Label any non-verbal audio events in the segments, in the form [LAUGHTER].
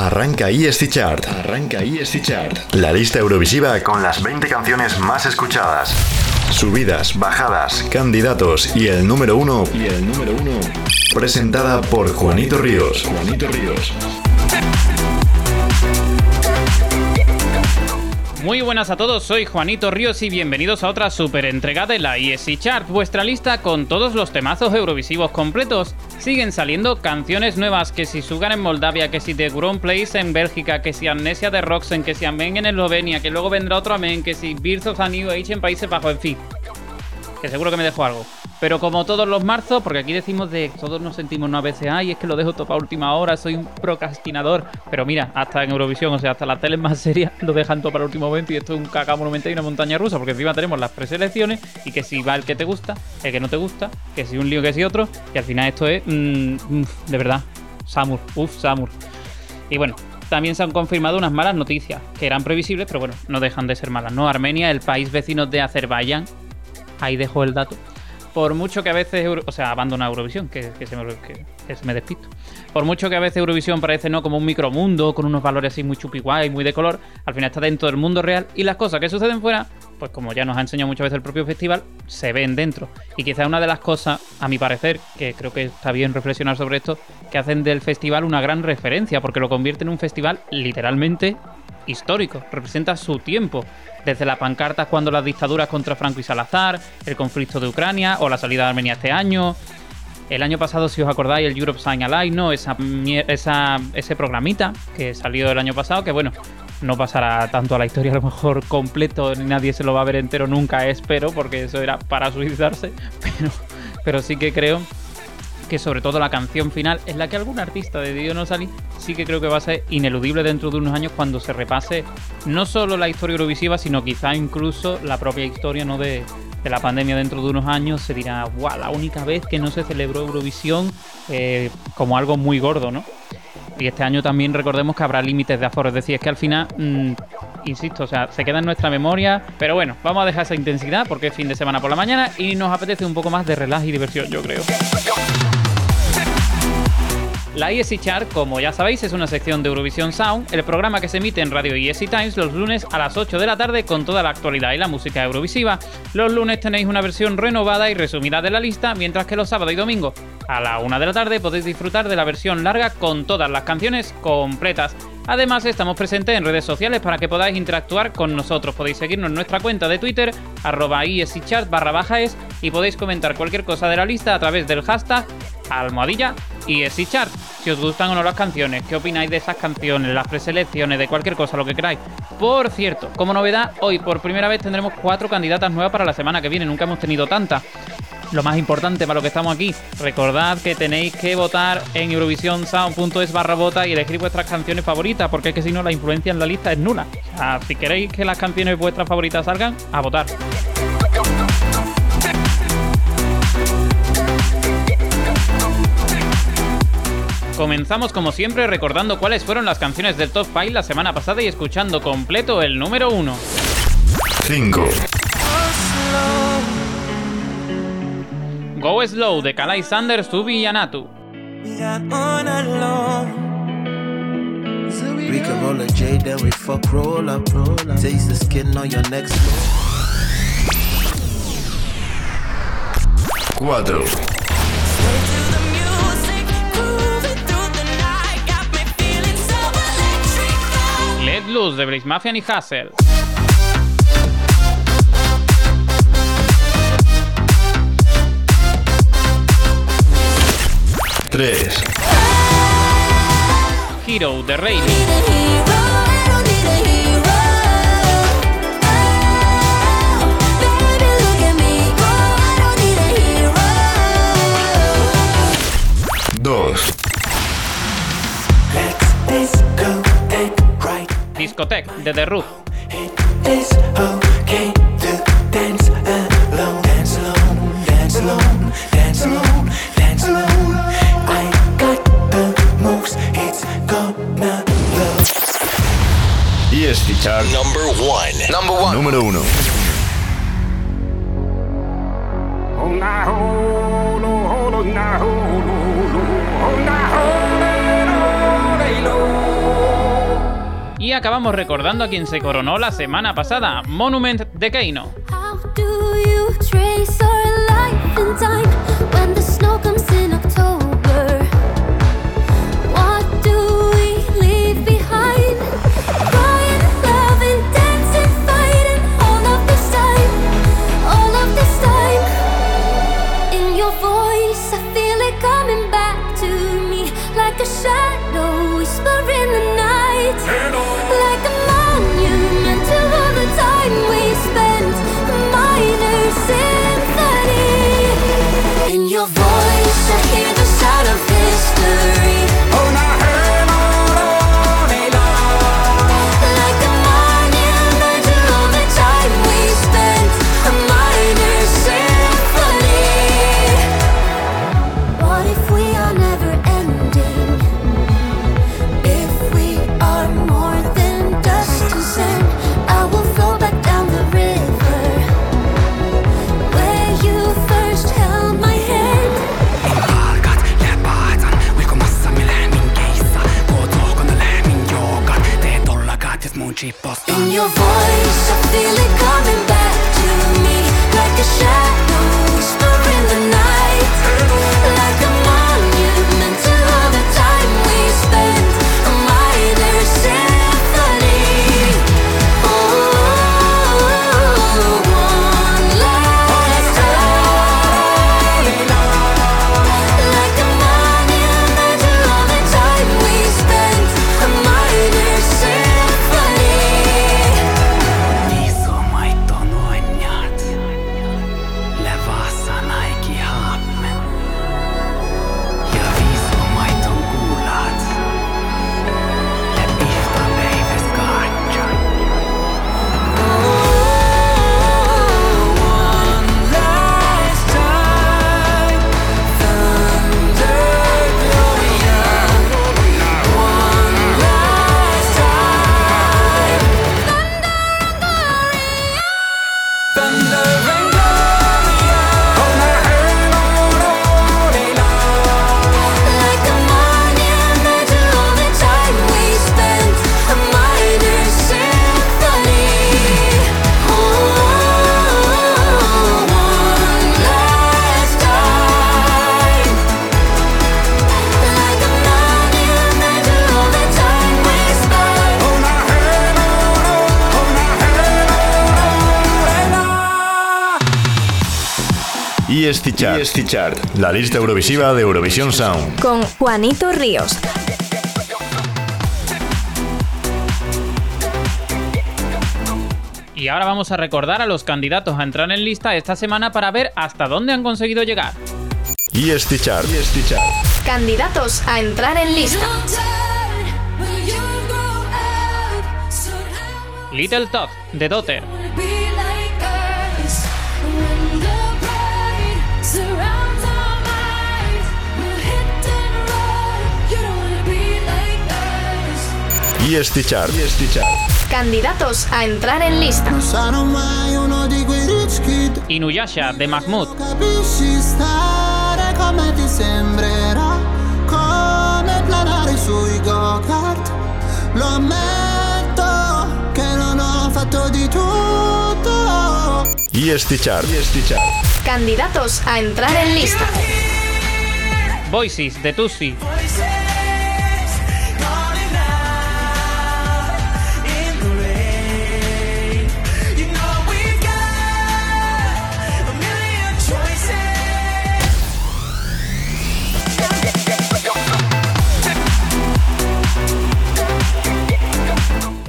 Arranca ESC Chart. Arranca ESC Chart. La lista Eurovisiva con las 20 canciones más escuchadas. Subidas, bajadas, candidatos y el número uno. Y el número uno. Presentada por Juanito Ríos. Juanito Ríos. Muy buenas a todos, soy Juanito Ríos y bienvenidos a otra super entrega de la ESC Chart, vuestra lista con todos los temazos eurovisivos completos. Siguen saliendo canciones nuevas, que si Sugar en Moldavia, que si The Ground Place en Bélgica, que si Amnesia de Roxen, que si Amen en Eslovenia, que luego vendrá otro Amen, que si Birth of a New Age en Países Bajos, en fin. Que seguro que me dejo algo. Pero como todos los marzos, porque aquí decimos de todos nos sentimos una veces, ay, es que lo dejo todo para última hora, soy un procrastinador. Pero mira, hasta en Eurovisión, o sea, hasta las teles más [LAUGHS] serias lo dejan todo para último momento y esto es un caca monumental y una montaña rusa, porque encima tenemos las preselecciones y que si va el que te gusta, el que no te gusta, que si un lío, que si otro, y al final esto es, mm, de verdad, Samur, uff, Samur. Y bueno, también se han confirmado unas malas noticias, que eran previsibles, pero bueno, no dejan de ser malas, ¿no? Armenia, el país vecino de Azerbaiyán, ahí dejo el dato por mucho que a veces, o sea, abandona Eurovisión, que, se me, que, se me despisto. Por mucho que a veces Eurovisión parece no como un micromundo, con unos valores así muy chupi guay, muy de color, al final está dentro del mundo real y las cosas que suceden fuera, pues como ya nos ha enseñado muchas veces el propio festival, se ven dentro. Y quizá una de las cosas, a mi parecer, que creo que está bien reflexionar sobre esto, que hacen del festival una gran referencia, porque lo convierte en un festival literalmente histórico, representa su tiempo, desde las pancartas cuando las dictaduras contra Franco y Salazar, el conflicto de Ucrania o la salida de Armenia este año. El año pasado, si os acordáis, el Europe Sign Alive, ¿no? Esa, esa, ese programita que salió el año pasado, que bueno, no pasará tanto a la historia a lo mejor completo, ni nadie se lo va a ver entero nunca, espero, porque eso era para suicidarse, [LAUGHS] pero, sí que creo que sobre todo la canción final es la que algún artista de Dio no salir sí que creo que va a ser ineludible dentro de unos años cuando se repase no solo la historia eurovisiva, sino quizá incluso la propia historia ¿no? de, la pandemia dentro de unos años. Se dirá, guau, la única vez que no se celebró Eurovisión eh, como algo muy gordo, ¿no? Y este año también recordemos que habrá límites de aforo, es decir, es que al final, mm, insisto, o sea, se queda en nuestra memoria, pero bueno, vamos a dejar esa intensidad porque es fin de semana por la mañana y nos apetece un poco más de relax y diversión, yo creo. La ESC Chart, como ya sabéis, es una sección de Eurovision Sound, el programa que se emite en Radio ESC Times los lunes a las 8 de la tarde con toda la actualidad y la música eurovisiva. Los lunes tenéis una versión renovada y resumida de la lista, mientras que los sábados y domingos a la 1 de la tarde podéis disfrutar de la versión larga con todas las canciones completas. Además, estamos presentes en redes sociales para que podáis interactuar con nosotros. Podéis seguirnos en nuestra cuenta de Twitter, arroba barra y podéis comentar cualquier cosa de la lista a través del hashtag almohadilla y chart. Si os gustan o no las canciones, qué opináis de esas canciones, las preselecciones, de cualquier cosa, lo que queráis. Por cierto, como novedad, hoy por primera vez tendremos cuatro candidatas nuevas para la semana que viene. Nunca hemos tenido tantas lo más importante para lo que estamos aquí, recordad que tenéis que votar en eurovisionsound.es barra vota y elegir vuestras canciones favoritas, porque es que si no la influencia en la lista es nula. O sea, si queréis que las canciones vuestras favoritas salgan, a votar. Comenzamos como siempre recordando cuáles fueron las canciones del Top 5 la semana pasada y escuchando completo el número 1. 5. Go Slow de Kalai Sanders, Subi y Anatu. We can roll a J, then we fuck roll up, roll up. Taste the skin on your next 4. Loose de Blaze Mafia y Hassel. 3. Hero de Rey. Discotech de The Roof. ESC Chart Number one. Number one. número uno. Acabamos recordando a quien se coronó la semana pasada, Monument de Keino. Chart, la lista eurovisiva de Eurovisión Sound. Con Juanito Ríos. Y ahora vamos a recordar a los candidatos a entrar en lista esta semana para ver hasta dónde han conseguido llegar. ESC Chart. Chart. Candidatos a entrar en lista. Little Tot, de Daughter. Y Chart. Candidatos a entrar en lista. Inuyasha de Mahmoud. Tutto. Chart. Candidatos a entrar en lista. Voices de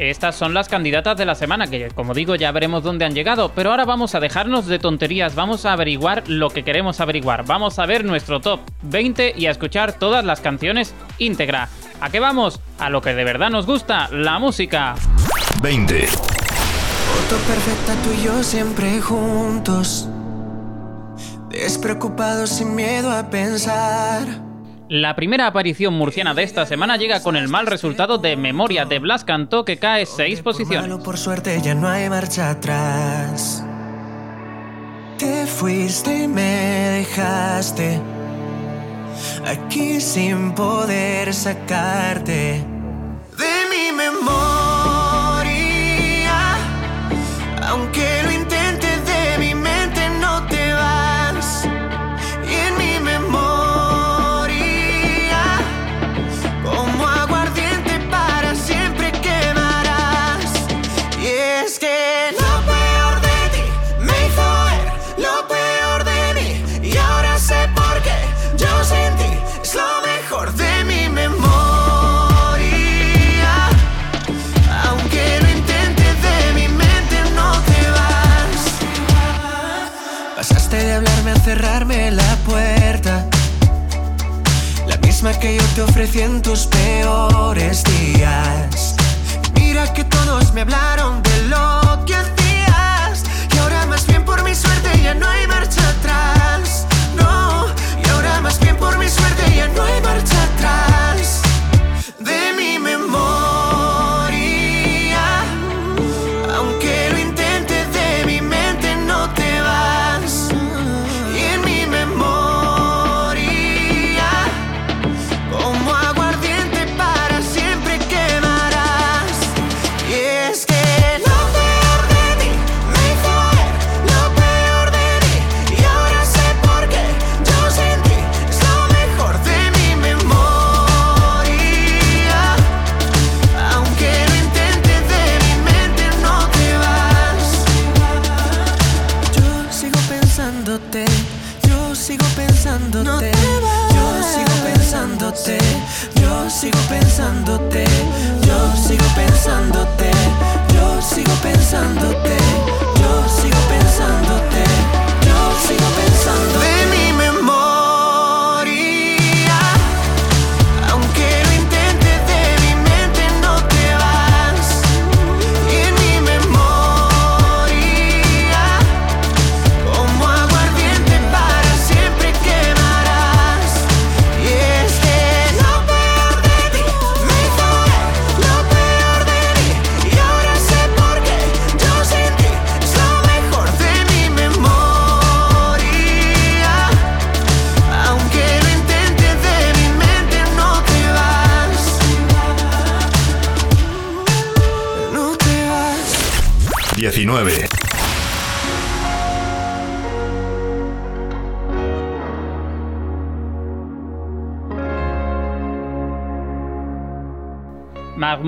Estas son las candidatas de la semana, que como digo ya veremos dónde han llegado, pero ahora vamos a dejarnos de tonterías, vamos a averiguar lo que queremos averiguar, vamos a ver nuestro top 20 y a escuchar todas las canciones íntegra. ¿A qué vamos? A lo que de verdad nos gusta, la música. 20. Foto perfecta tú y yo siempre juntos. Despreocupados sin miedo a pensar. La primera aparición murciana de esta semana llega con el mal resultado de Memoria de Blas Cantó que cae seis posiciones. Te fuiste y me dejaste. Aquí sin poder sacarte de mi memoria, ofrecí en tus peores días. Mira que todos me hablaron de lo que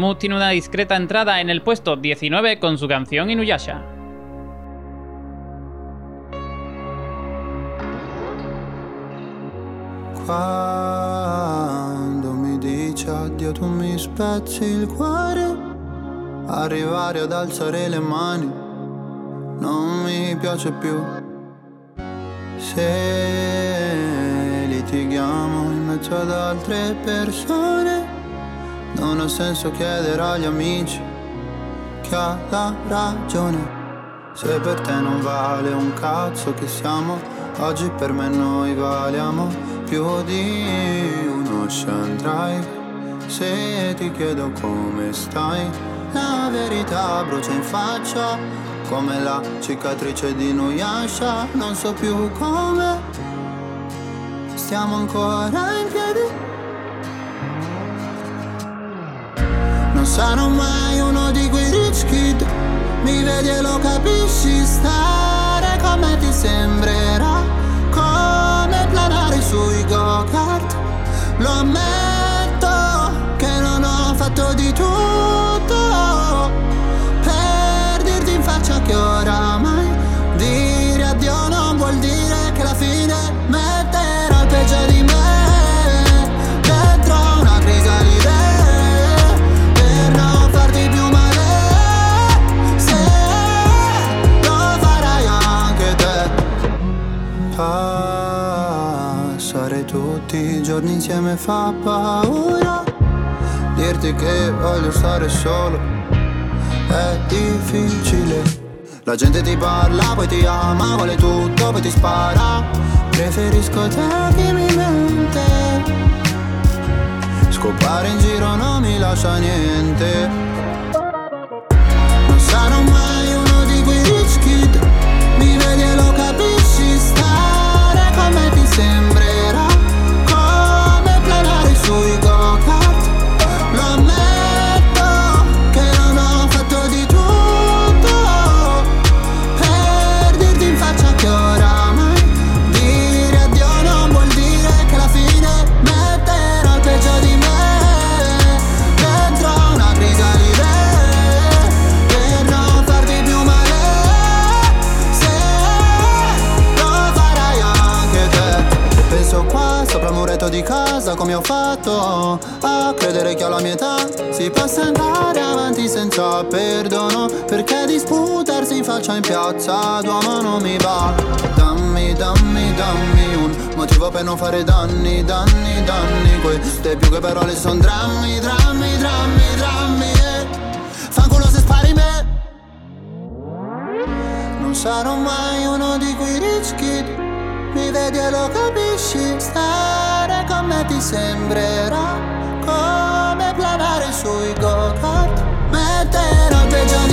Mahmoud tiene una discreta entrada en el puesto 19 con su canción Inuyasha. Quando mi dici addio tu mi spezzi il cuore, arrivare ad alzare le mani non mi piace più. Se litighiamo in mezzo ad altre persone, non ha senso chiedere agli amici chi ha la ragione. Se per te non vale un cazzo che siamo, oggi per me noi valiamo più di un ocean drive. Se ti chiedo come stai, la verità brucia in faccia, come la cicatrice di Nuyasha, non so più come. Stiamo ancora in piedi sarò mai uno di quei rich kid. Mi vedi e lo capisci Stare come ti sembrerà Come planare sui go-kart. Lo ammetto che non ho fatto di tutto giorni insieme fa paura. Dirti che voglio stare solo è difficile. La gente ti parla, poi ti ama, vuole tutto, poi ti spara. Preferisco te che mi mente Scopare in giro non mi lascia niente. Non sarò mai uno di quei rich kid come ho fatto a credere che alla mia età si possa andare avanti senza perdono Perché disputarsi in faccia in piazza d'uomo non mi va. Dammi, dammi, dammi un motivo per non fare danni, danni, danni. Queste più che parole sono drammi, drammi, drammi, drammi eh. Fanculo se spari me. Non sarò mai uno di quei rich kid mi vedi e lo capisci, stare me ti sembrerà come planare sui go-kart. Metterò peggio di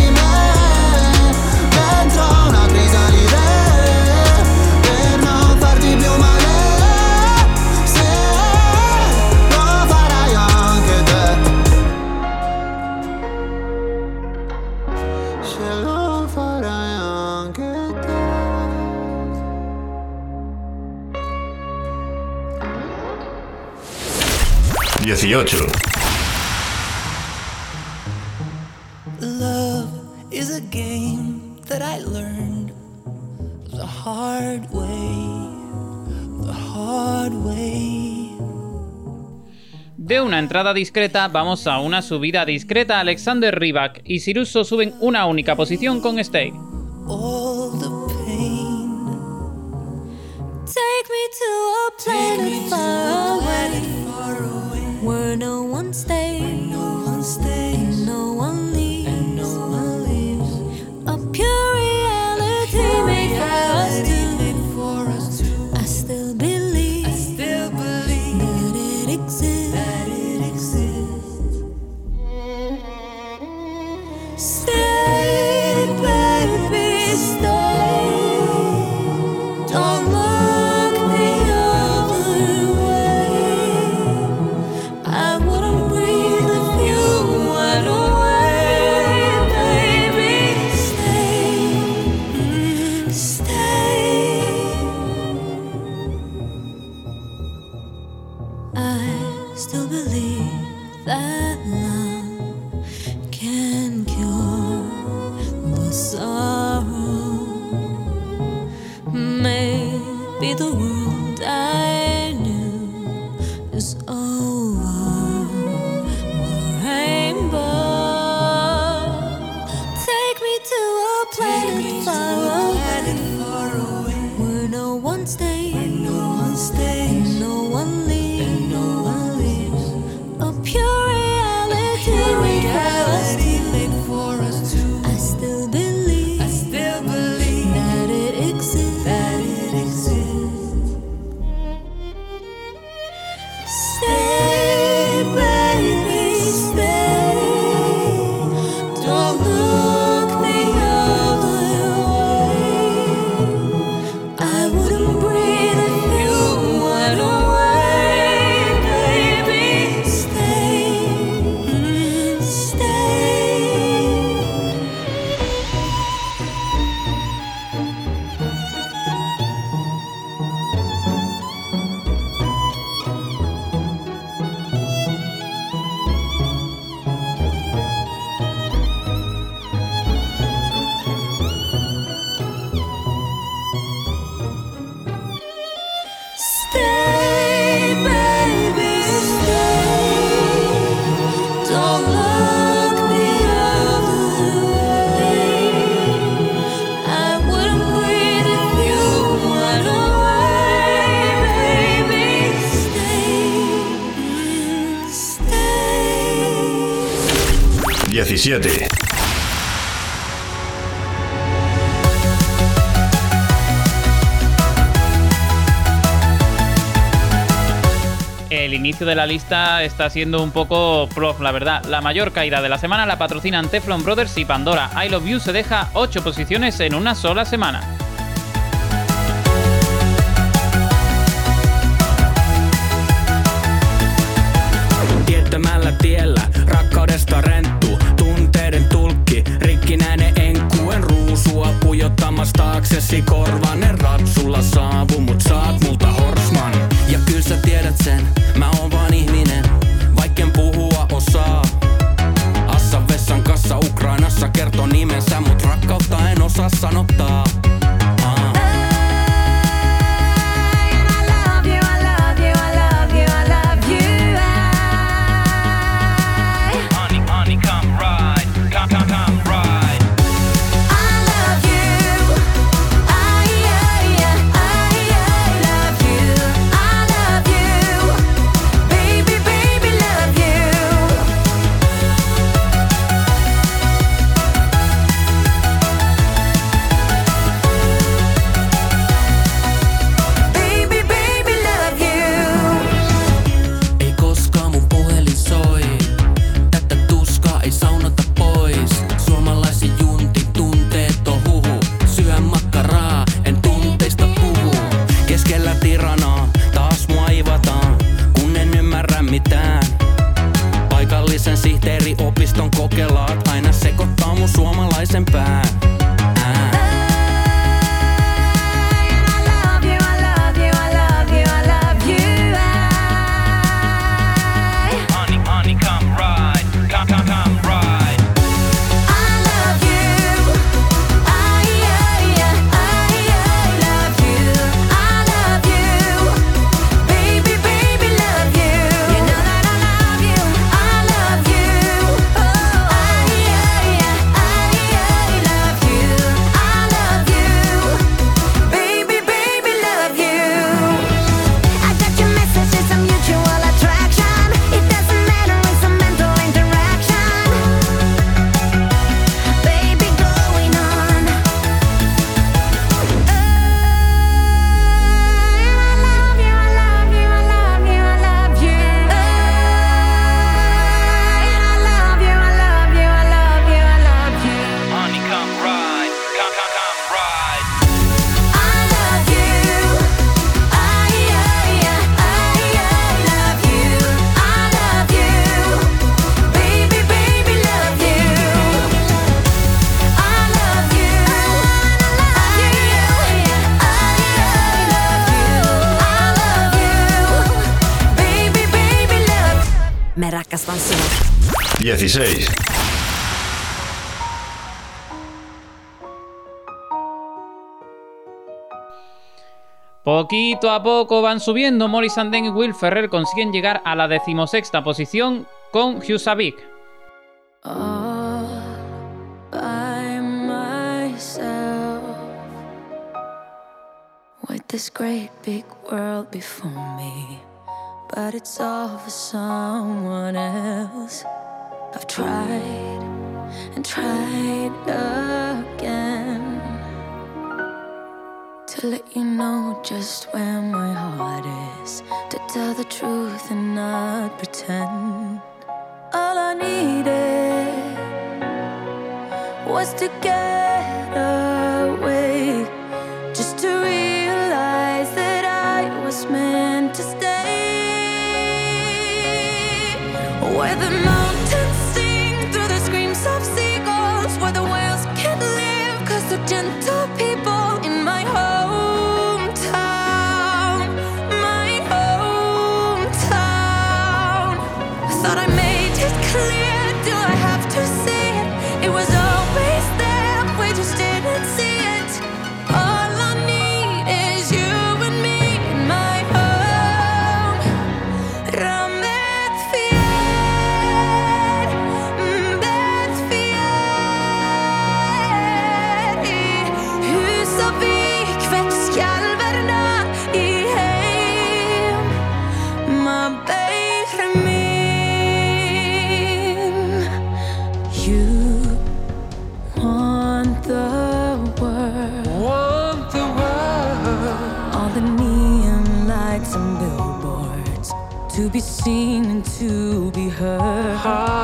18. Love is a game that I learned the hard way, the hard way. De una entrada discreta vamos a una subida discreta. Alexander Rybak y Siruso suben una única posición con Stay. All the pain. Take me to a planet far away, where no one stays, El inicio de la lista está siendo un poco prof, la verdad. La mayor caída de la semana la patrocinan Teflon Brothers y Pandora. I Love You se deja 8 posiciones en una sola semana. Poquito a poco van subiendo. Morris Sanden y Will Ferrer consiguen llegar a la decimosexta posición con Husavik. This great big world before me, but it's all for someone else. I've tried and tried again to let you know just where my heart is, to tell the truth and not pretend. All I needed was to get. seen to be heard.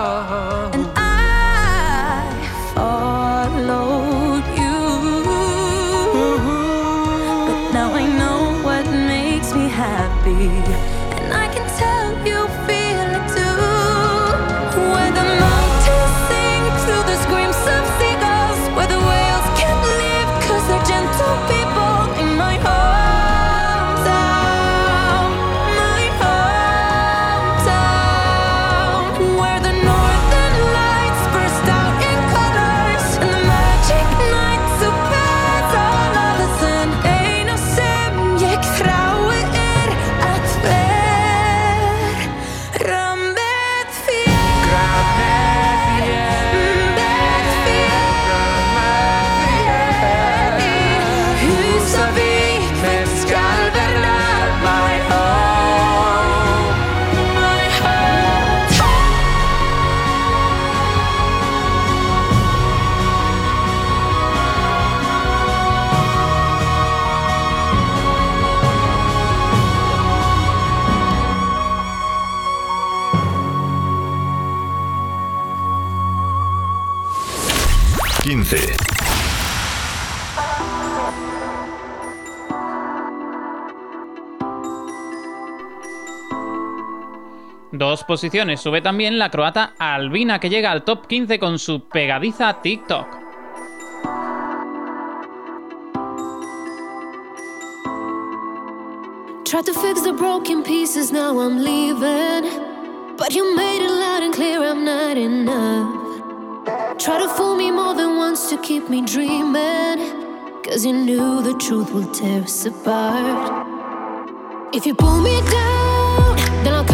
Dos posiciones sube también la croata Albina, que llega al top 15 con su pegadiza TikTok. Tried to fix the broken pieces, now I'm leaving. But you made it loud and clear, I'm not enough. Try to fool me more than once to keep me dreaming. Cause you knew the truth will tear us apart. If you pull me down, then I'll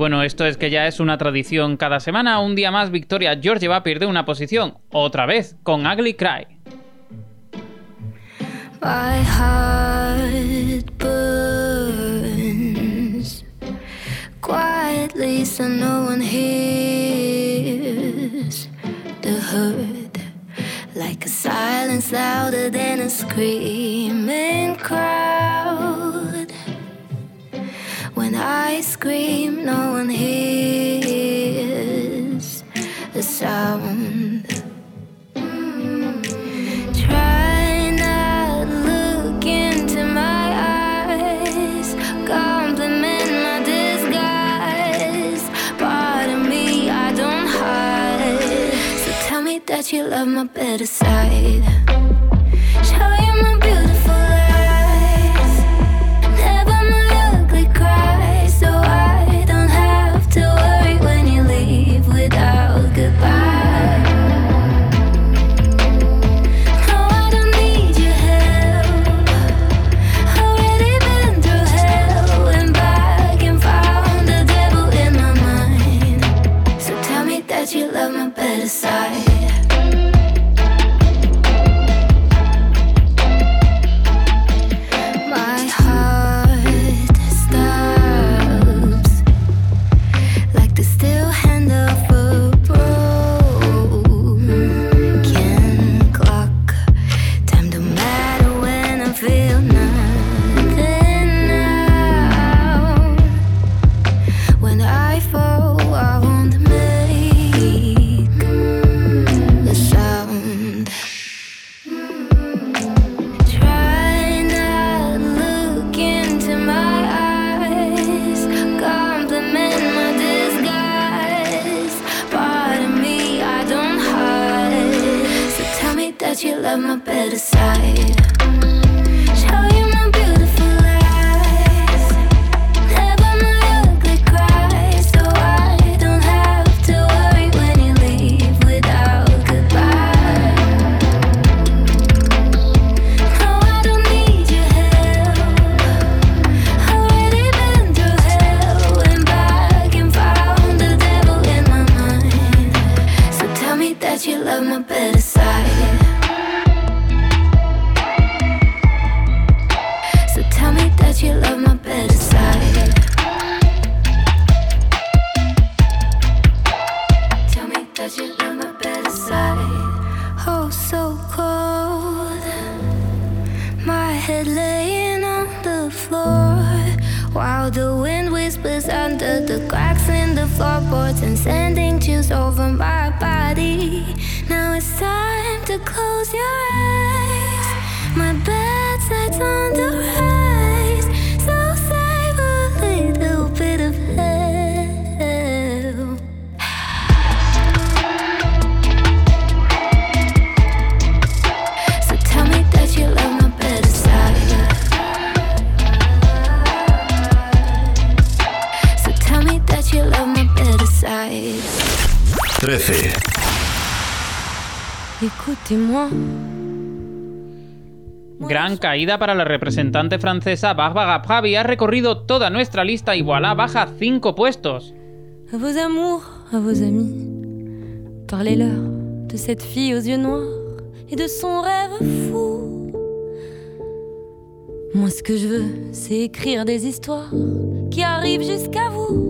bueno, esto es que ya es una tradición cada semana. Un día más, Victoria Georgieva pierde una posición, otra vez, con Ugly Cry. My heart burns quietly, so no one hears the hurt. Like a silence louder than a screaming crowd. When I scream, no one hears a sound. Try not look into my eyes. Compliment my disguise. Part of me I don't hide. So tell me that you love my better side. Caída para la representante francesa Barbara Pravi. Ha recorrido toda nuestra lista y voilà, baja 5 puestos. À vos amours, à vos amis. Parlez-leur de cette fille aux yeux noirs et de son rêve fou. Moi, ce que je veux, c'est écrire des histoires qui arrivent jusqu'à vous.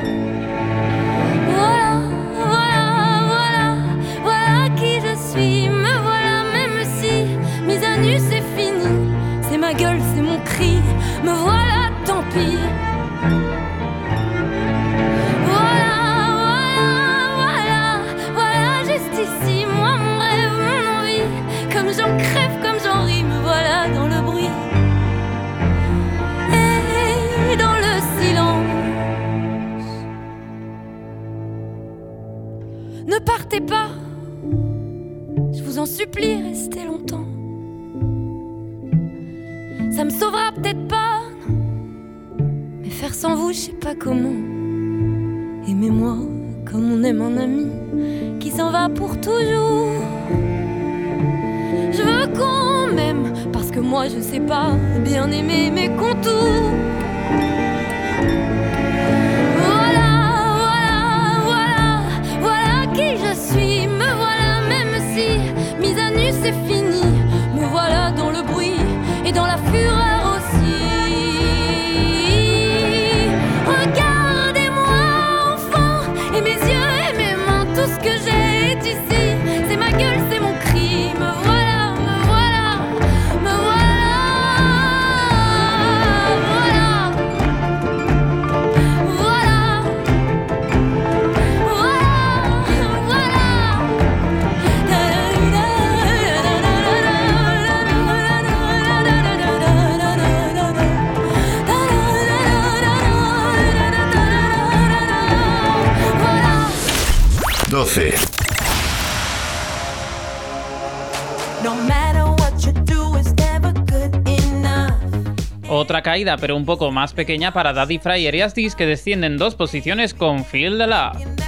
Ma gueule, c'est mon cri. Me voilà, tant pis. Ça me sauvera peut-être pas, mais faire sans vous, je sais pas comment. Aimez-moi comme on aime un ami qui s'en va pour toujours. Je veux qu'on m'aime parce que moi je sais pas bien aimer mes contours. Voilà, voilà, voilà, voilà qui je suis. Me voilà, même si mise à nu c'est fini. Dans la fureur Otra caída, pero un poco más pequeña para Daddy Fry y Ariastis, que descienden dos posiciones con Feel the Love.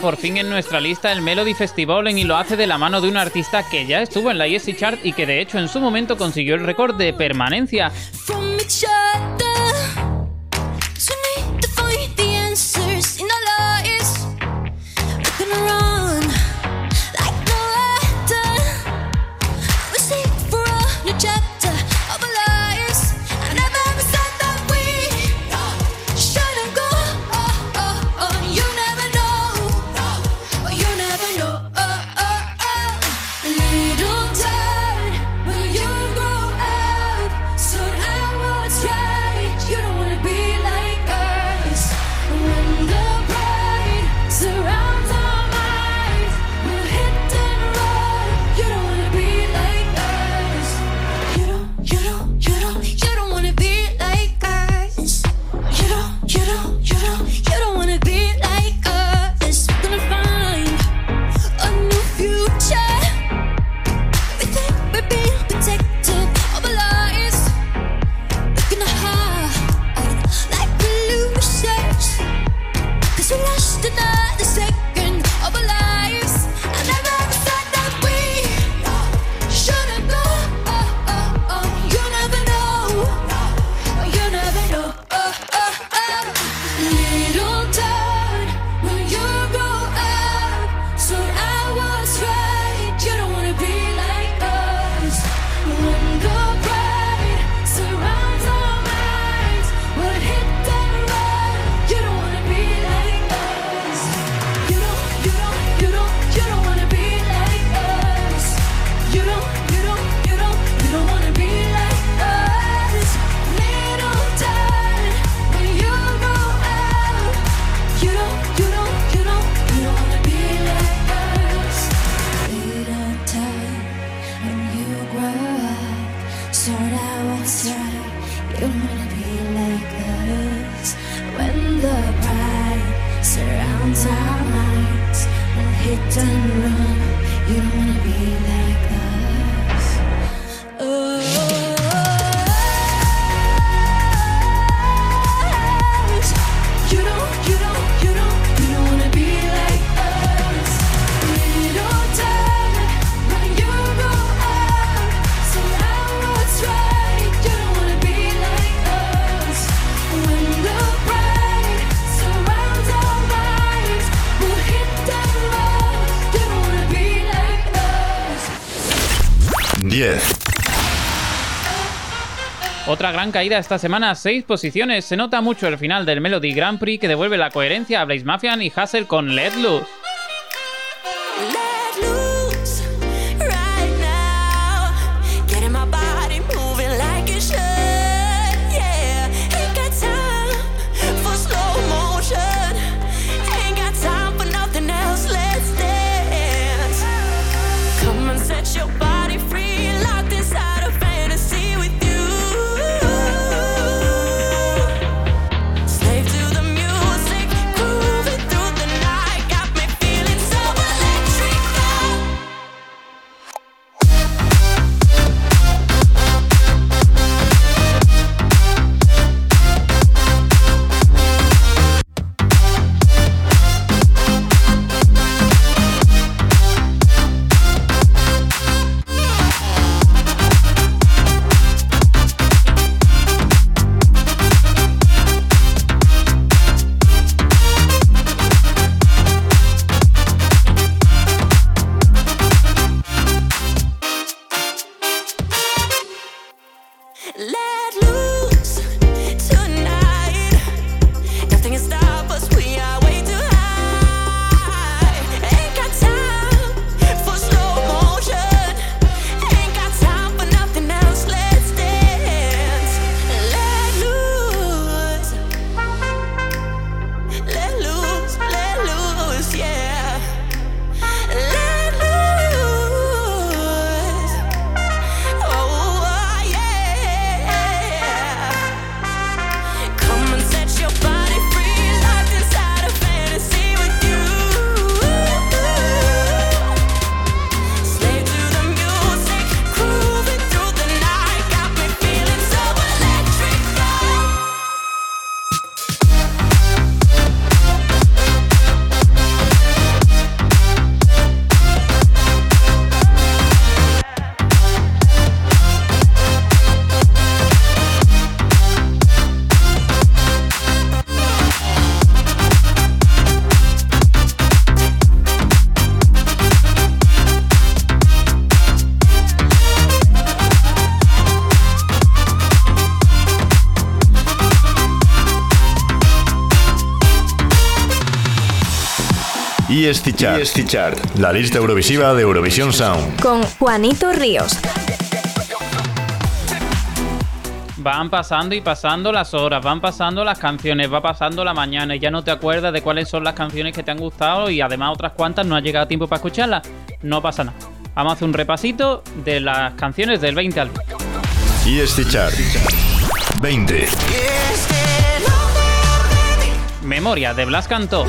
Por fin en nuestra lista el Melody Festival y lo hace de la mano de un artista que ya estuvo en la ESC Chart y que de hecho en su momento consiguió el récord de permanencia. Gran caída esta semana, 6 posiciones. Se nota mucho el final del Melody Grand Prix que devuelve la coherencia a Blaze Mafian y Hassel con Let. EST Chart. EST Chart. La lista Eurovisiva de Eurovisión Sound. Con Juanito Ríos. Van pasando y pasando las horas, van pasando las canciones, va pasando la mañana y ya no te acuerdas de cuáles son las canciones que te han gustado y además otras cuantas no ha llegado tiempo para escucharlas. No pasa nada. Vamos a hacer un repasito de las canciones del 20 al EST Chart. 20. Memoria de Blas Cantó.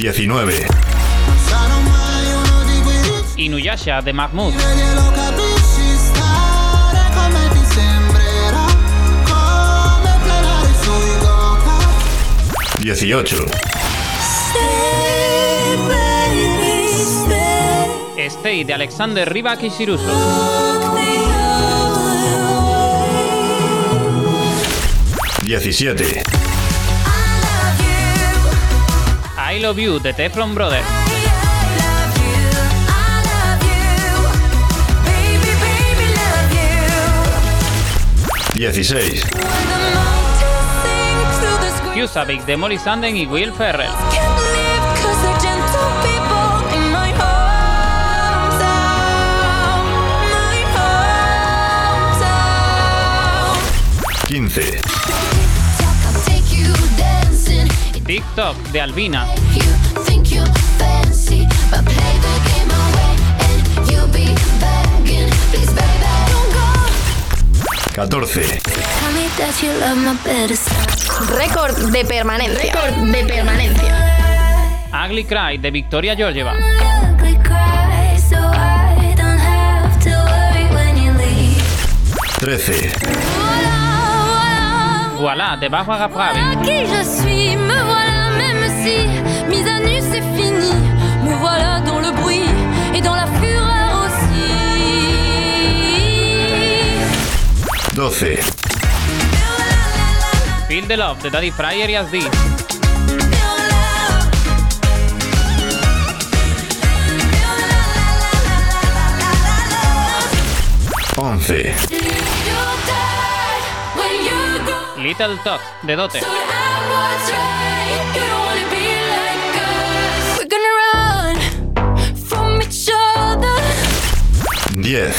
19. Sarò mai uno di quei Inuyasha de Mahmoud. 18. Stay, de Alexander Rybak y Siruso. 17. I Love You de Teflon Brothers. Dieciséis. Cusabic de Molly Sanden y Will Ferrell. 15. TikTok de Albina. You think you fancy, but play the game away and you'll be begging. Please, baby, don't go. 14. Tell me that you love my better side. Récord de permanencia. Récord de permanencia. Ugly Cry de Victoria Georgieva. Cry, so I don't have to worry when you leave. 13. Voilà, voilà. De Barbara Pravi. ici, mise à nu c'est fini, me voilà dans le bruit et dans la fureur aussi. 12. Feel the Love de Daddy Fryer y Asdi. Little Tot de Dote. 10.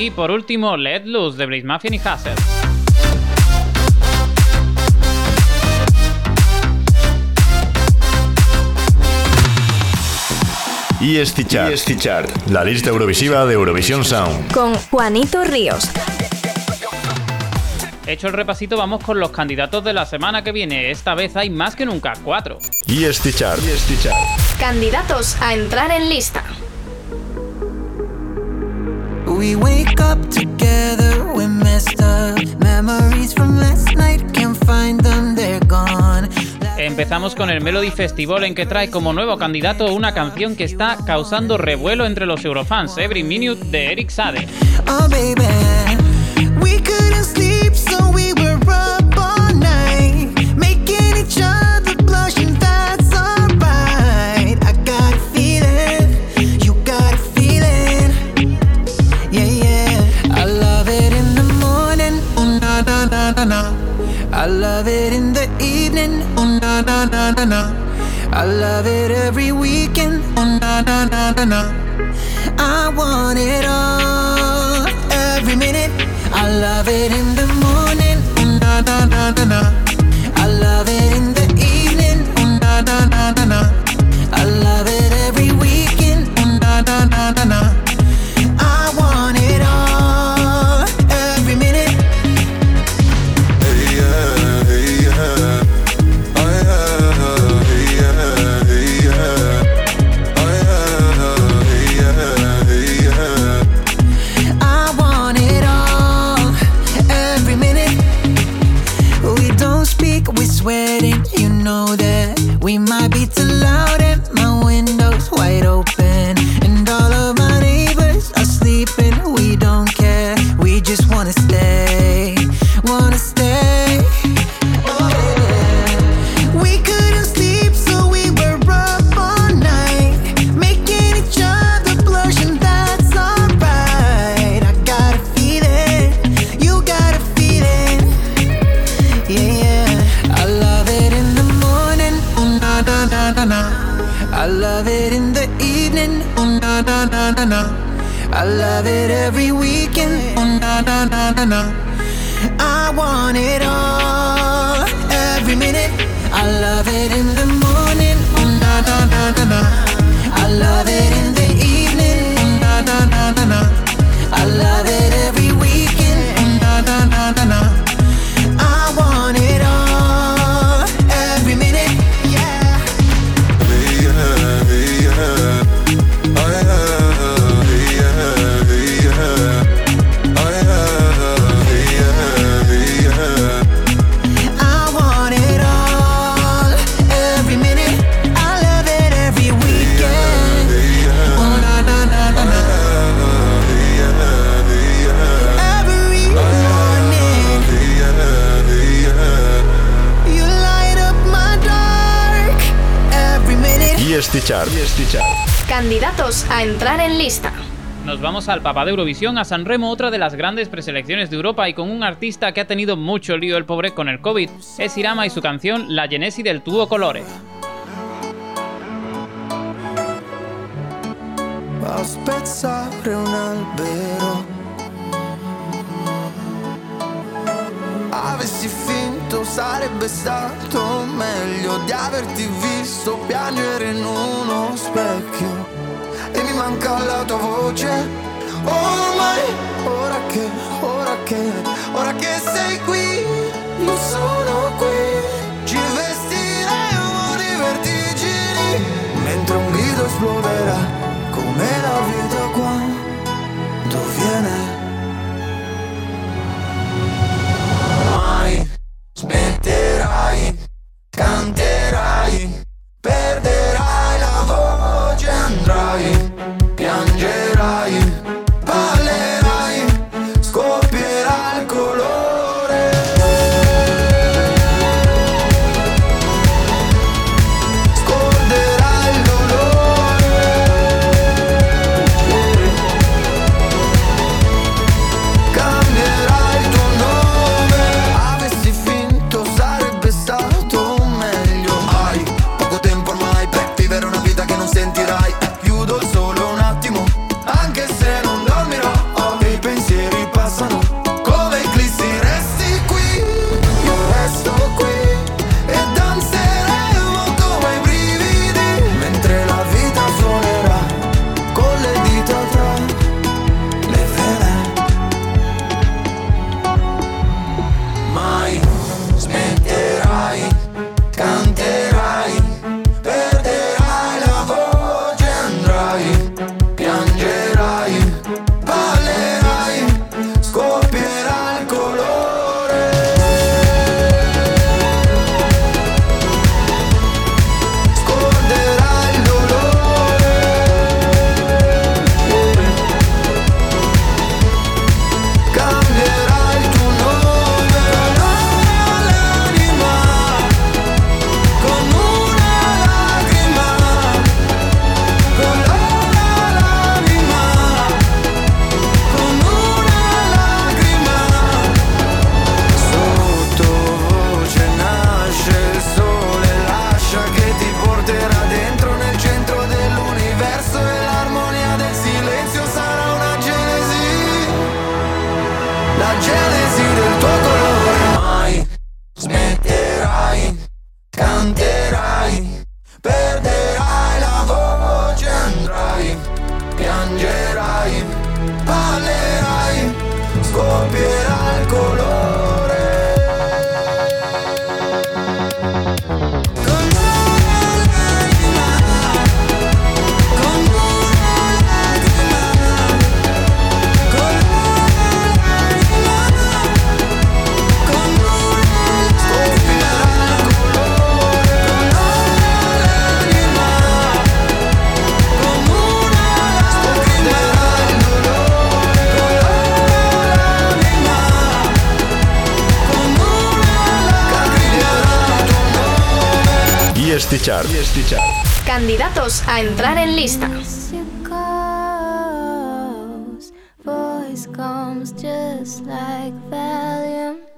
Y por último, Let Loose de Blaze Mafia y Hassel. Y Chart. La lista Eurovisiva de Eurovisión Sound. Con Juanito Ríos. Hecho el repasito, vamos con los candidatos de la semana que viene. Esta vez hay más que nunca, cuatro. EST Chart. EST Chart. Candidatos a entrar en lista. We wake up together, we messed up. Memories from last night, can't find them, they're gone. Empezamos con el Melody Festival en que trae como nuevo candidato una canción que está causando revuelo entre los eurofans, Every Minute de Eric Sade. Oh, baby. We couldn't sleep, na na na. I love it every weekend, oh na na na na na. I want it all, every minute. I love it in the al Papá de Eurovisión, a San Remo, otra de las grandes preselecciones de Europa y con un artista que ha tenido mucho lío el pobre con el COVID. Es Irama y su canción La Genesi del Tuo Colore. a spezzare un albero. Avessi finto sarebbe stato meglio di averti visto piangere in uno specchio. Mi manca la tua voce. Ormai, ora che, ora che, ora che sei qui, Chart. EST Chart. Candidatos a entrar en lista.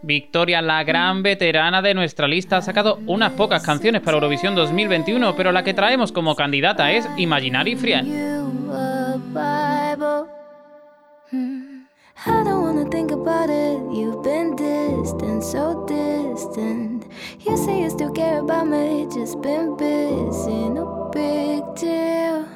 Victoria, la gran veterana de nuestra lista, ha sacado unas pocas canciones para Eurovisión 2021, pero la que traemos como candidata es Imaginary Friend. I don't wanna think about it. You've been distant, so distant. You say you still care about me, just been busy, no big deal.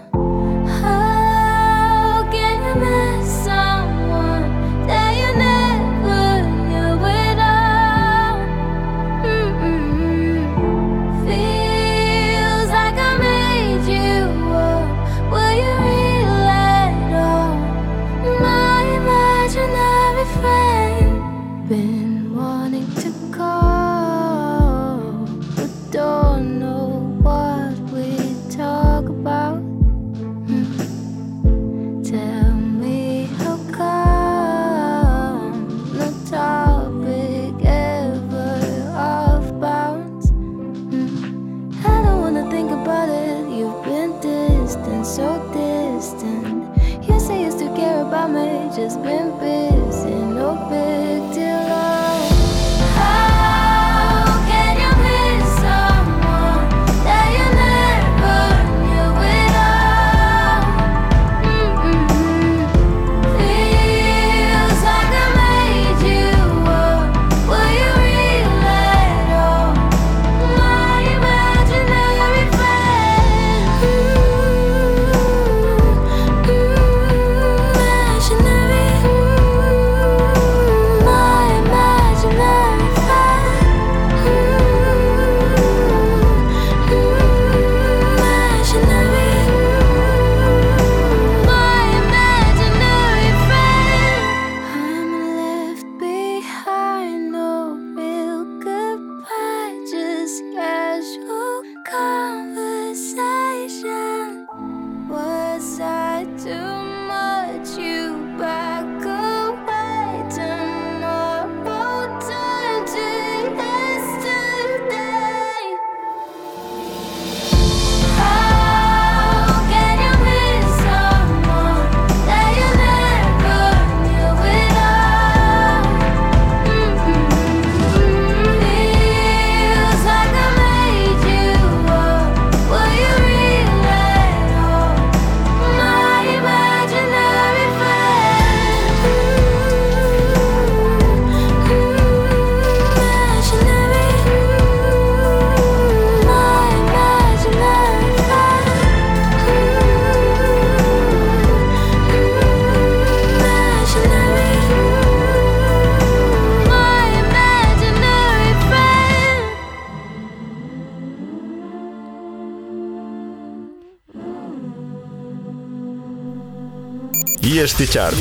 Chart.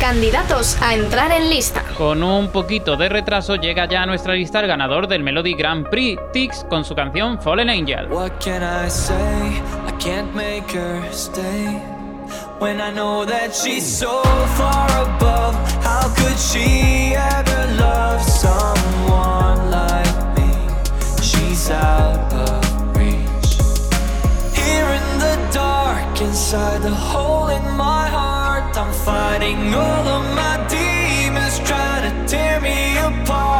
Candidatos a entrar en lista. Con un poquito de retraso llega ya a nuestra lista el ganador del Melody Grand Prix, Tix, con su canción Fallen Angel. What can I say? I can't make her stay. When I know that she's so far above, how could she ever love someone like me? She's out of reach. Here in the dark, inside the hole in my heart, fighting all of my demons, trying to tear me apart.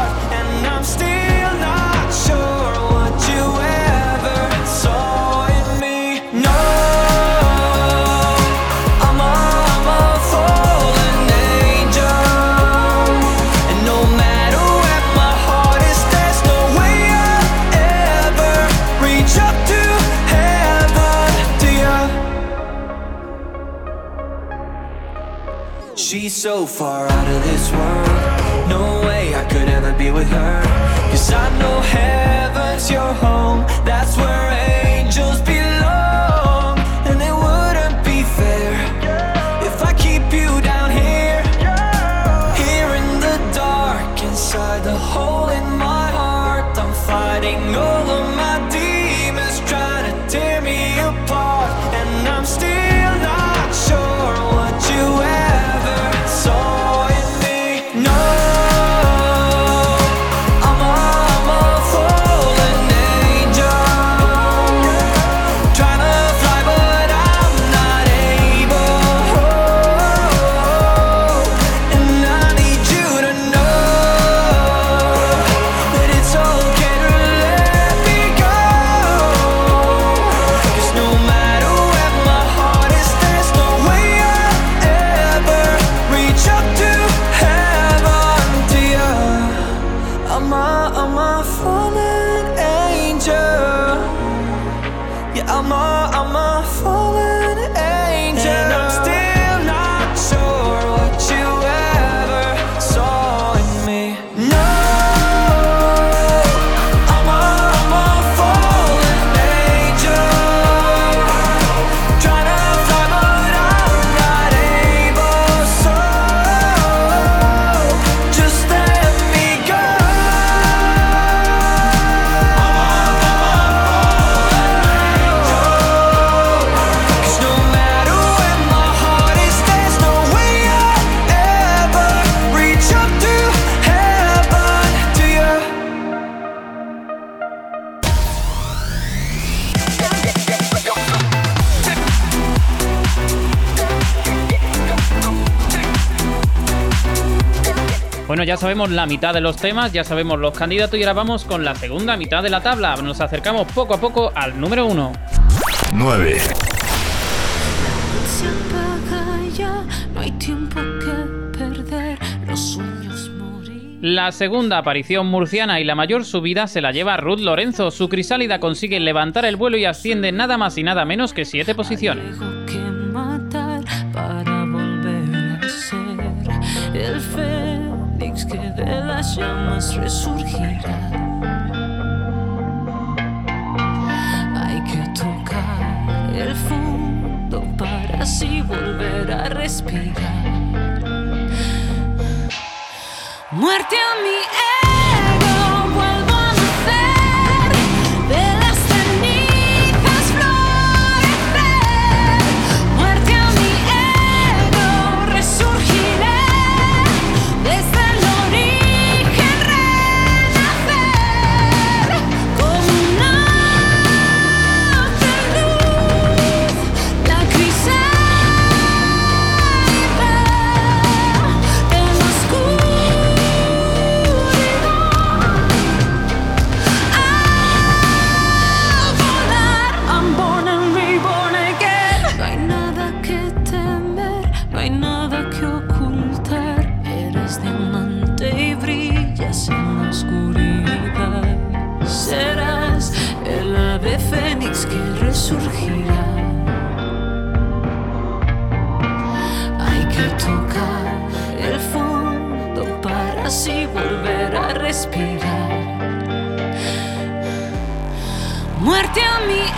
so far out of this world. No way I could ever be with her. Cause I know heaven's your home. ya sabemos la mitad de los temas, ya sabemos los candidatos y ahora vamos con la segunda mitad de la tabla. Nos acercamos poco a poco al número 1. 9. La segunda aparición murciana y la mayor subida se la lleva Ruth Lorenzo. Su crisálida consigue levantar el vuelo y asciende nada más y nada menos que siete posiciones. llamas resurgirá. Hay que tocar el fondo para así volver a respirar. Muerte a mi ex. Muerte a mi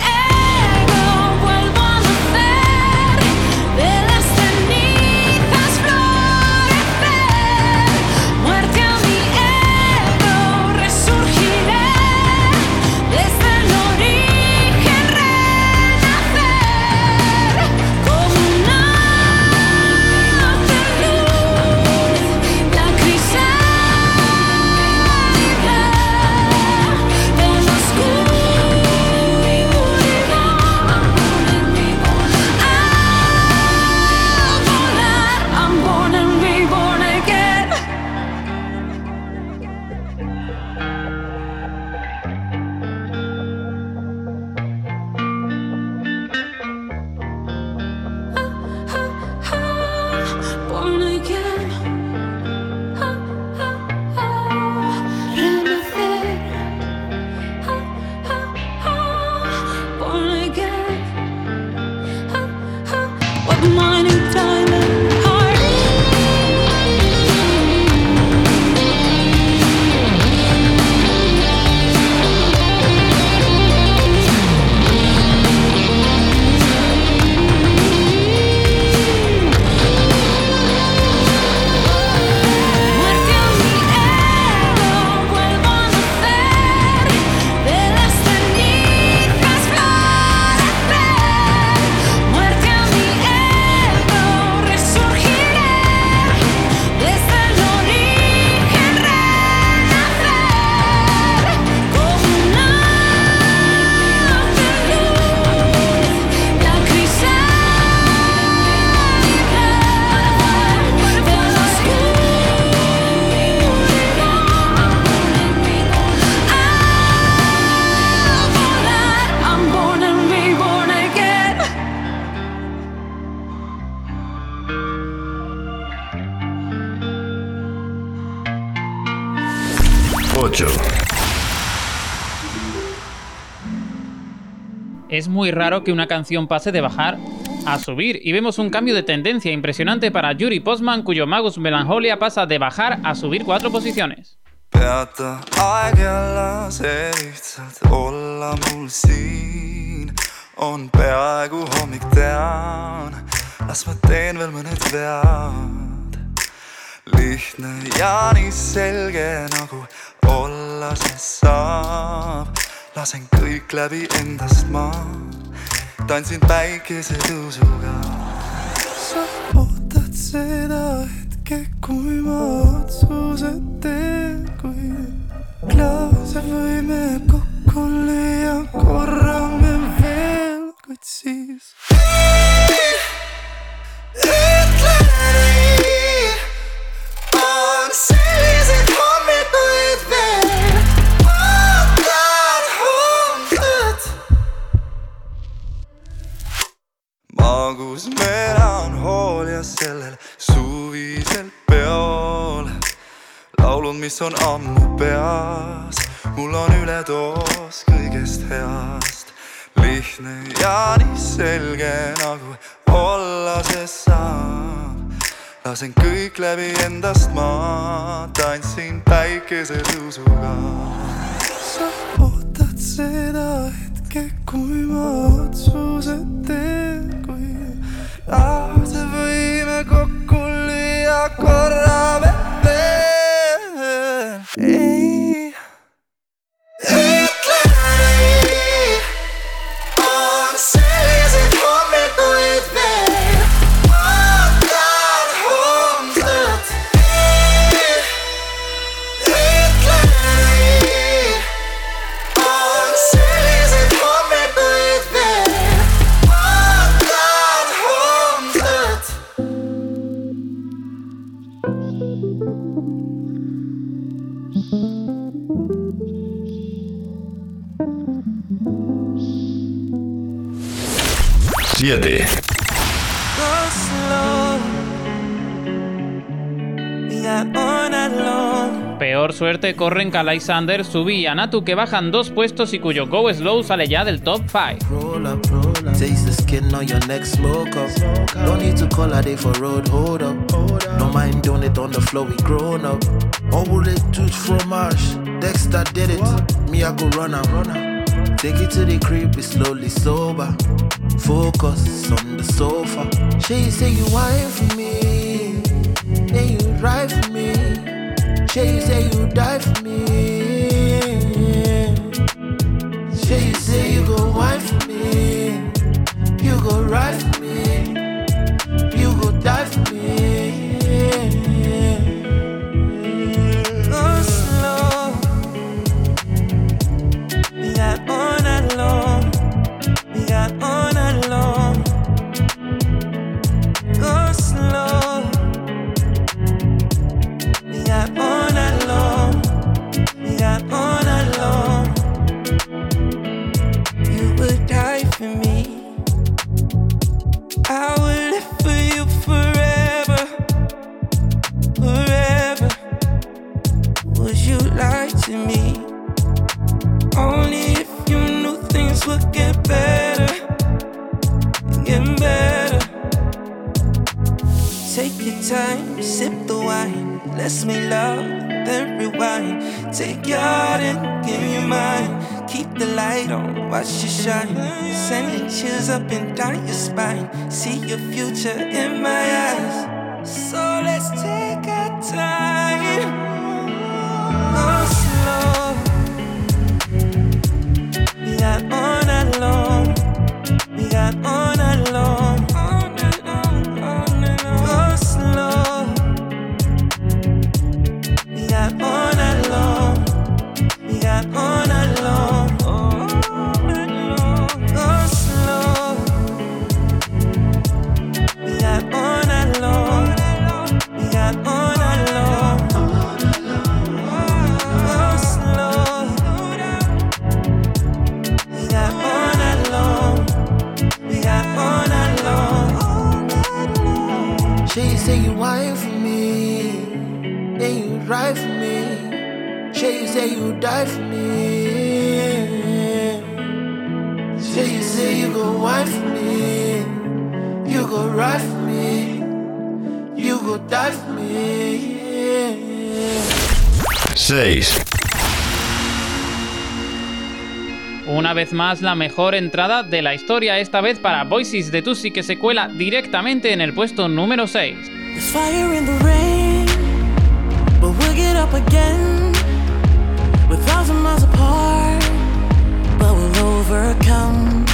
muy raro que una canción pase de bajar a subir. Y vemos un cambio de tendencia impresionante para Yuri Postman cuyo Magus Melancholia pasa de bajar a subir cuatro posiciones. lasen kõik läbi endast tantsin päikesetõusuga. sa ootad seda hetke, kui ma otsuse teen, kui klaase võime kokku lüüa, korra me veel, kuid siis. Lasen kõik läbi endast ma tantsin päikesetõusuga. sa ootad seda hetke, kui ma otsuse teen, kui laase võime kokku lüüa korra Peor suerte corren Kalai Sanders, Subi que bajan dos puestos y cuyo Go Slow sale ya del top 5. Roll up, roll up. Taste the skin on your neck, smoke up. No need to call a day for road, hold up. No mind doing it on the floor, we grown up. All bullet tooth fromage. Dexter did it. Me, I go run am, run am. Take it to the crib, slowly sober. Focus on the sofa. She say you wine me. She say you die for me. Say you say you go wine for me. You go ride for me. Wine. Let's love, then rewind. Take your heart and give me mine. Keep the light on, watch it shine. Sending chills up and down your spine. See your future in my eyes. So let's take our time. Oh, Slow. We got all night long. We got all die for me. Say you say you go wife for me. You go ride for me. You go die for me. 6. Una vez más, la mejor entrada de la historia, esta vez para Voices de Tusi, que se cuela directamente en el puesto número 6. There's fire in the rain, but we'll get up again. We're thousand miles apart, but we'll overcome.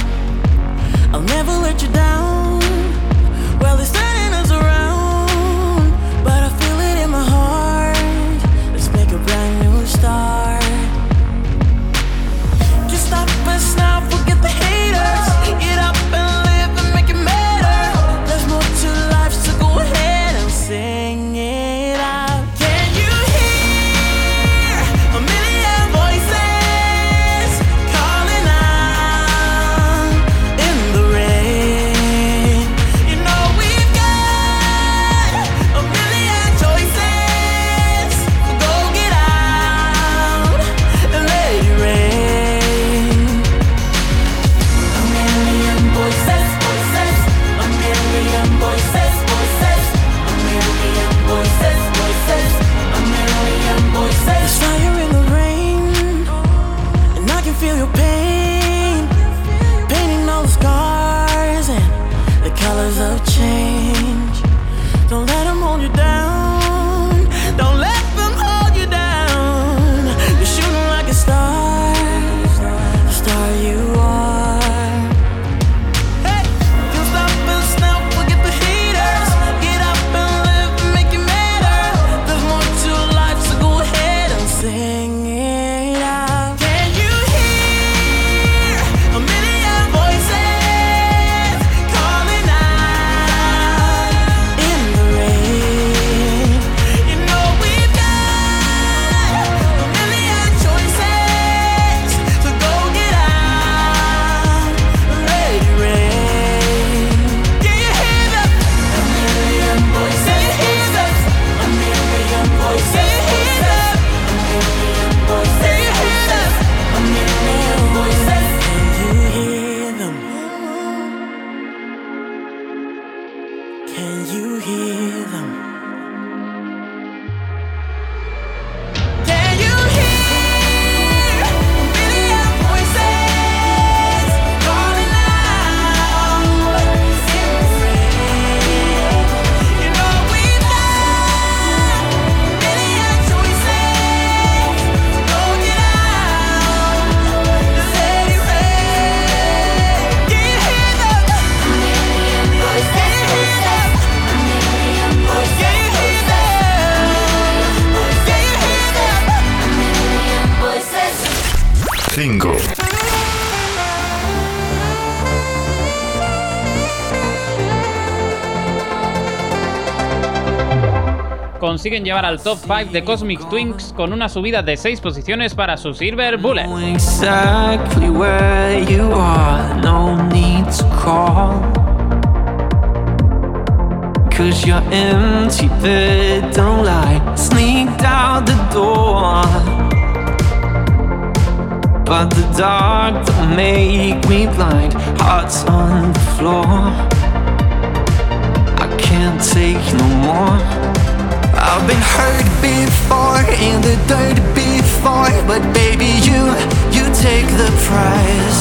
I'll never let you down. Well, they're turning Consiguen llevar al top 5 de Cosmic Twins con una subida de 6 posiciones para su Silver Bullet. Cause your empty bed don't lie. Sneaked out the door. But the dark don't make me blind. Hearts on the floor. I can't take no more. I've been hurt before, in the dirt before, but baby, you, you take the prize.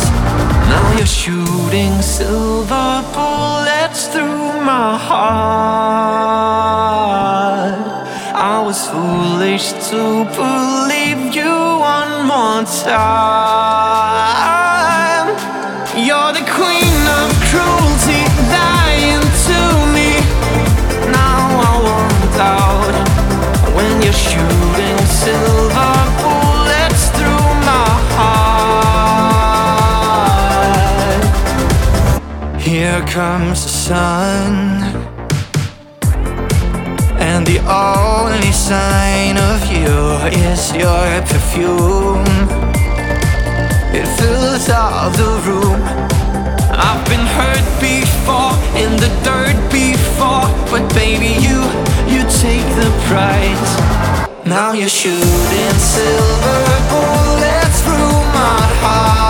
Now you're shooting silver bullets through my heart. I was foolish to believe you one more time. comes the sun. And the only sign of you is your perfume. It fills all the room. I've been hurt before, in the dirt before. But baby you, you take the prize Now you're shooting silver bullets through my heart.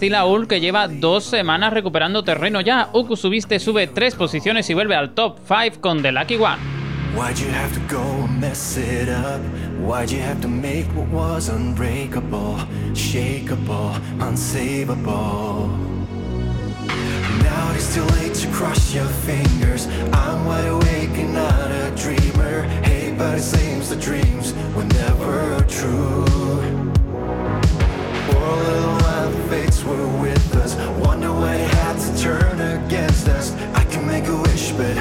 Castilla Ul que lleva dos semanas recuperando terreno ya. Uku subiste sube tres posiciones y vuelve al top 5 con The Lucky One. Why'd you have to go and mess it up? Why'd you have to make what was unbreakable, shakeable, unsavable? Now it's too late to cross your fingers. I'm wide awake and not a dreamer. Hey, but it seems the dreams were never true. Or fates were with us. Wonder what had to turn against us. I can make a wish but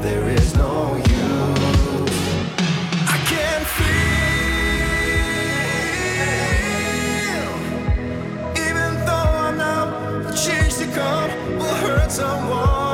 there is no use. I can feel Even though I the change to come will hurt someone.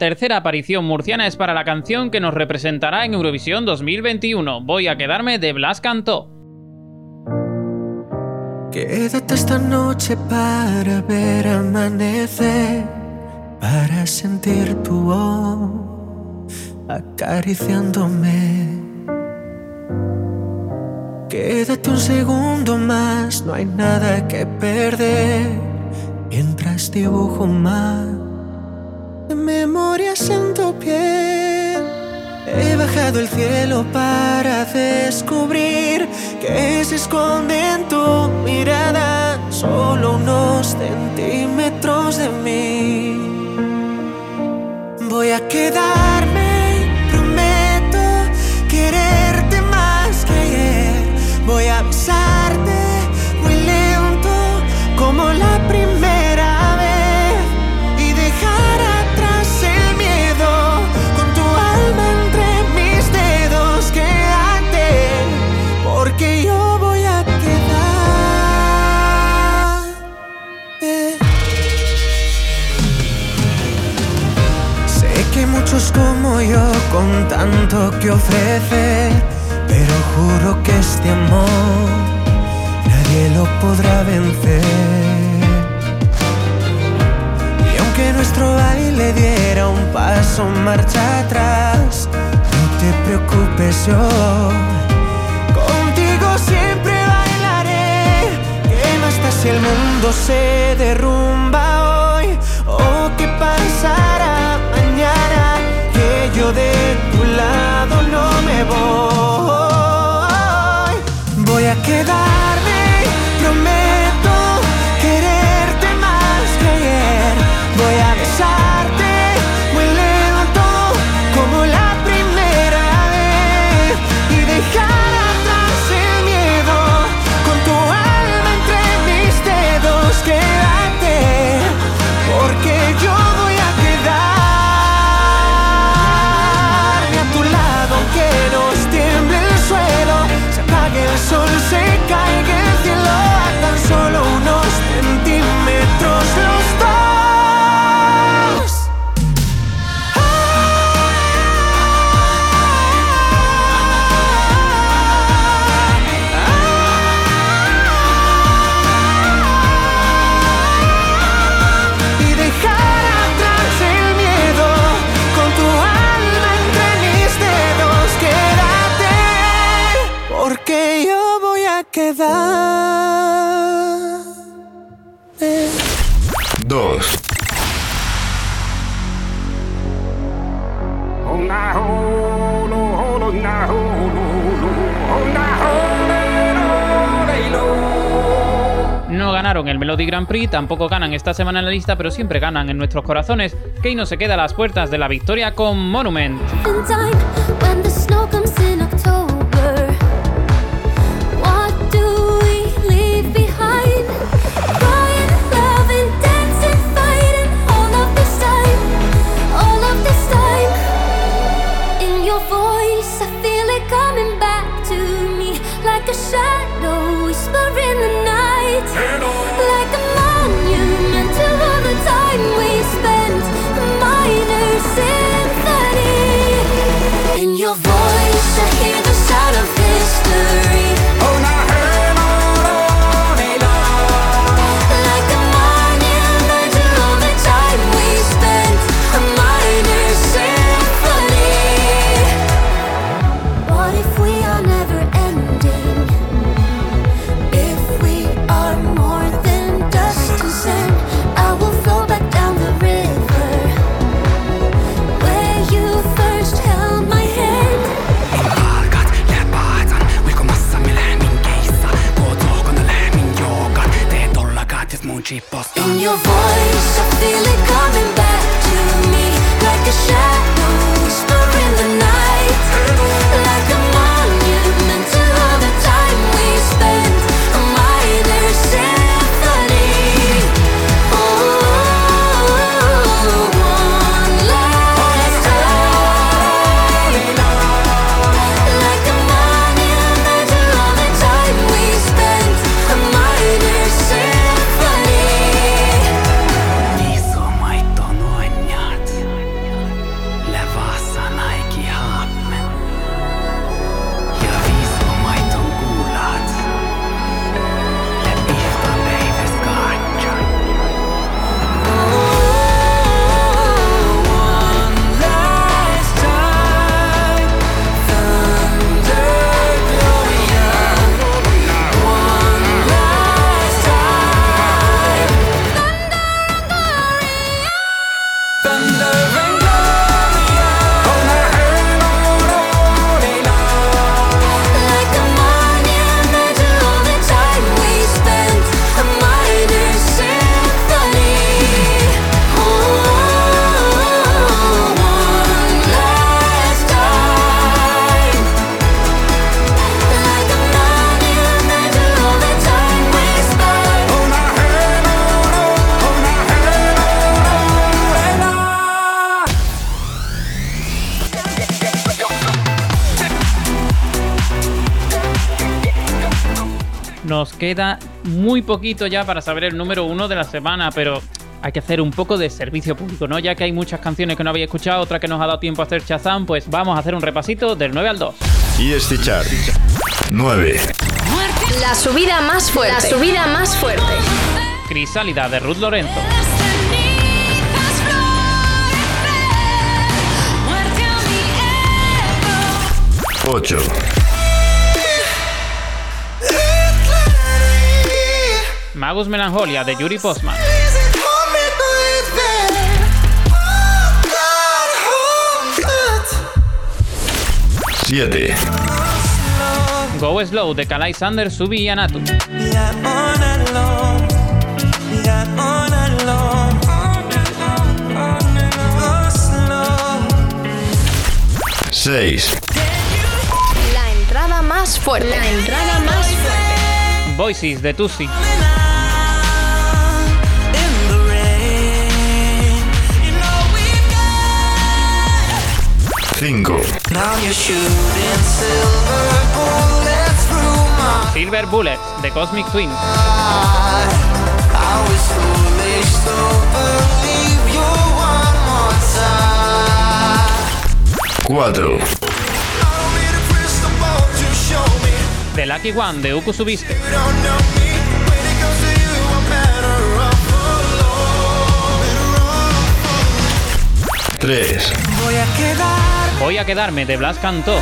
tercera aparición murciana es para la canción que nos representará en Eurovisión 2021. Voy a quedarme de Blas Cantó. Quédate esta noche para ver amanecer, para sentir tu voz acariciándome. Quédate un segundo más, no hay nada que perder, mientras dibujo más siento bien. He bajado el cielo para descubrir que se esconde en tu mirada solo unos centímetros de mí. Voy a quedarme, prometo quererte más que ayer. Voy a besar con tanto que ofrecer, pero juro que este amor nadie lo podrá vencer. Y aunque nuestro baile diera un paso marcha atrás, no te preocupes yo. Contigo siempre bailaré. ¿Qué más da si el mundo se derrumba hoy? ¿O qué pasará? Que yo de tu lado no me voy. Voy a quedarme, prometo quererte más que ayer. Voy a besarte apague el voy a quedar. 2. No ganaron el Melody Grand Prix, tampoco ganan esta semana en la lista, pero siempre ganan en nuestros corazones. Kane no se queda a las puertas de la victoria con Monument. Hear the sound of history. Your voice, I feel it coming back to me like a shadow whisper in the night, queda muy poquito ya para saber el número uno de la semana, pero hay que hacer un poco de servicio público, ¿no? Ya que hay muchas canciones que no había escuchado, otra que nos ha dado tiempo a hacer Shazam, pues vamos a hacer un repasito del 9 al 2. ESC Chart. 9. La subida más fuerte. La subida más fuerte. Crisálida de Ruth Lorenzo. 8. Magus Melanjolia de Yuri Postman. Siete. Go Slow de Kalai Sander, Subi y Anatu. Seis. La entrada más fuerte. La entrada más fuerte. Voices de Tusi. Cinco. Silver Bullets de Cosmic Twins. Cuatro. The Lucky One de Uku Subiste. Tres. Voy a quedar, Voy a quedarme de Blas Cantó.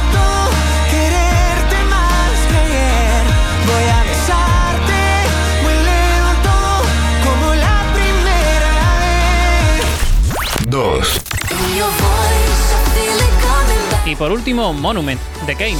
Dos. Y por último, Monument de Kane.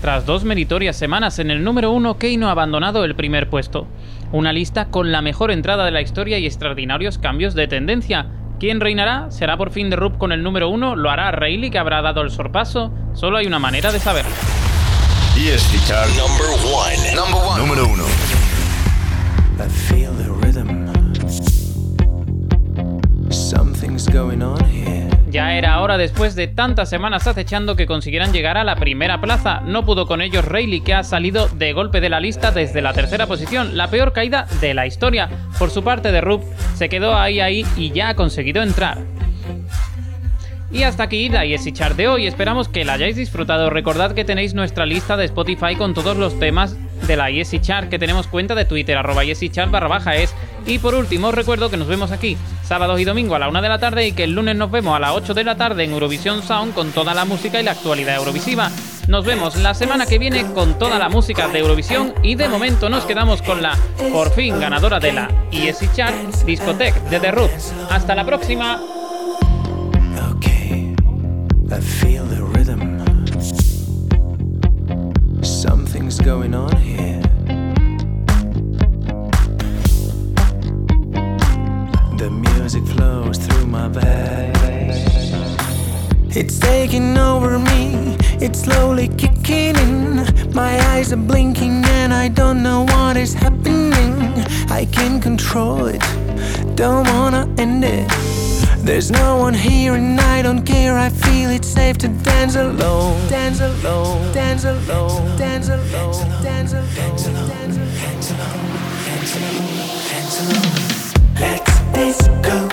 Tras dos meritorias semanas en el número uno, Keino ha abandonado el primer puesto. Una lista con la mejor entrada de la historia y extraordinarios cambios de tendencia. ¿Quién reinará? ¿Será por fin de Rup con el número uno? ¿Lo hará Rayleigh que habrá dado el sorpaso? Solo hay una manera de saberlo. Number one. Número uno. I feel the rhythm. Something's going on here. Ya era hora después de tantas semanas acechando que consiguieran llegar a la primera plaza. No pudo con ellos Rayleigh que ha salido de golpe de la lista desde la tercera posición, la peor caída de la historia. Por su parte de Rup se quedó ahí ahí y ya ha conseguido entrar. Y hasta aquí la ESI Chart de hoy, esperamos que la hayáis disfrutado. Recordad que tenéis nuestra lista de Spotify con todos los temas de la ESI Chart, que tenemos cuenta de Twitter, arroba ESI Chart barra baja es. Y por último, os recuerdo que nos vemos aquí sábados y domingo a la 1 de la tarde y que el lunes nos vemos a las 8 de la tarde en Eurovisión Sound con toda la música y la actualidad eurovisiva. Nos vemos la semana que viene con toda la música de Eurovisión y de momento nos quedamos con la por fin ganadora de la ESI Chart, Discotech de The Roots. Hasta la próxima. Rhythm. Something's going on here. The music flows through my veins. It's taking over me, it's slowly kicking in. My eyes are blinking and I don't know what is happening. I can't control it, don't wanna end it. There's no one here and I don't care. I feel it's safe to dance alone. Dance alone. Dance alone. Dance alone. Dance alone. Dance alone. Dance alone. Dance alone. Let's disco take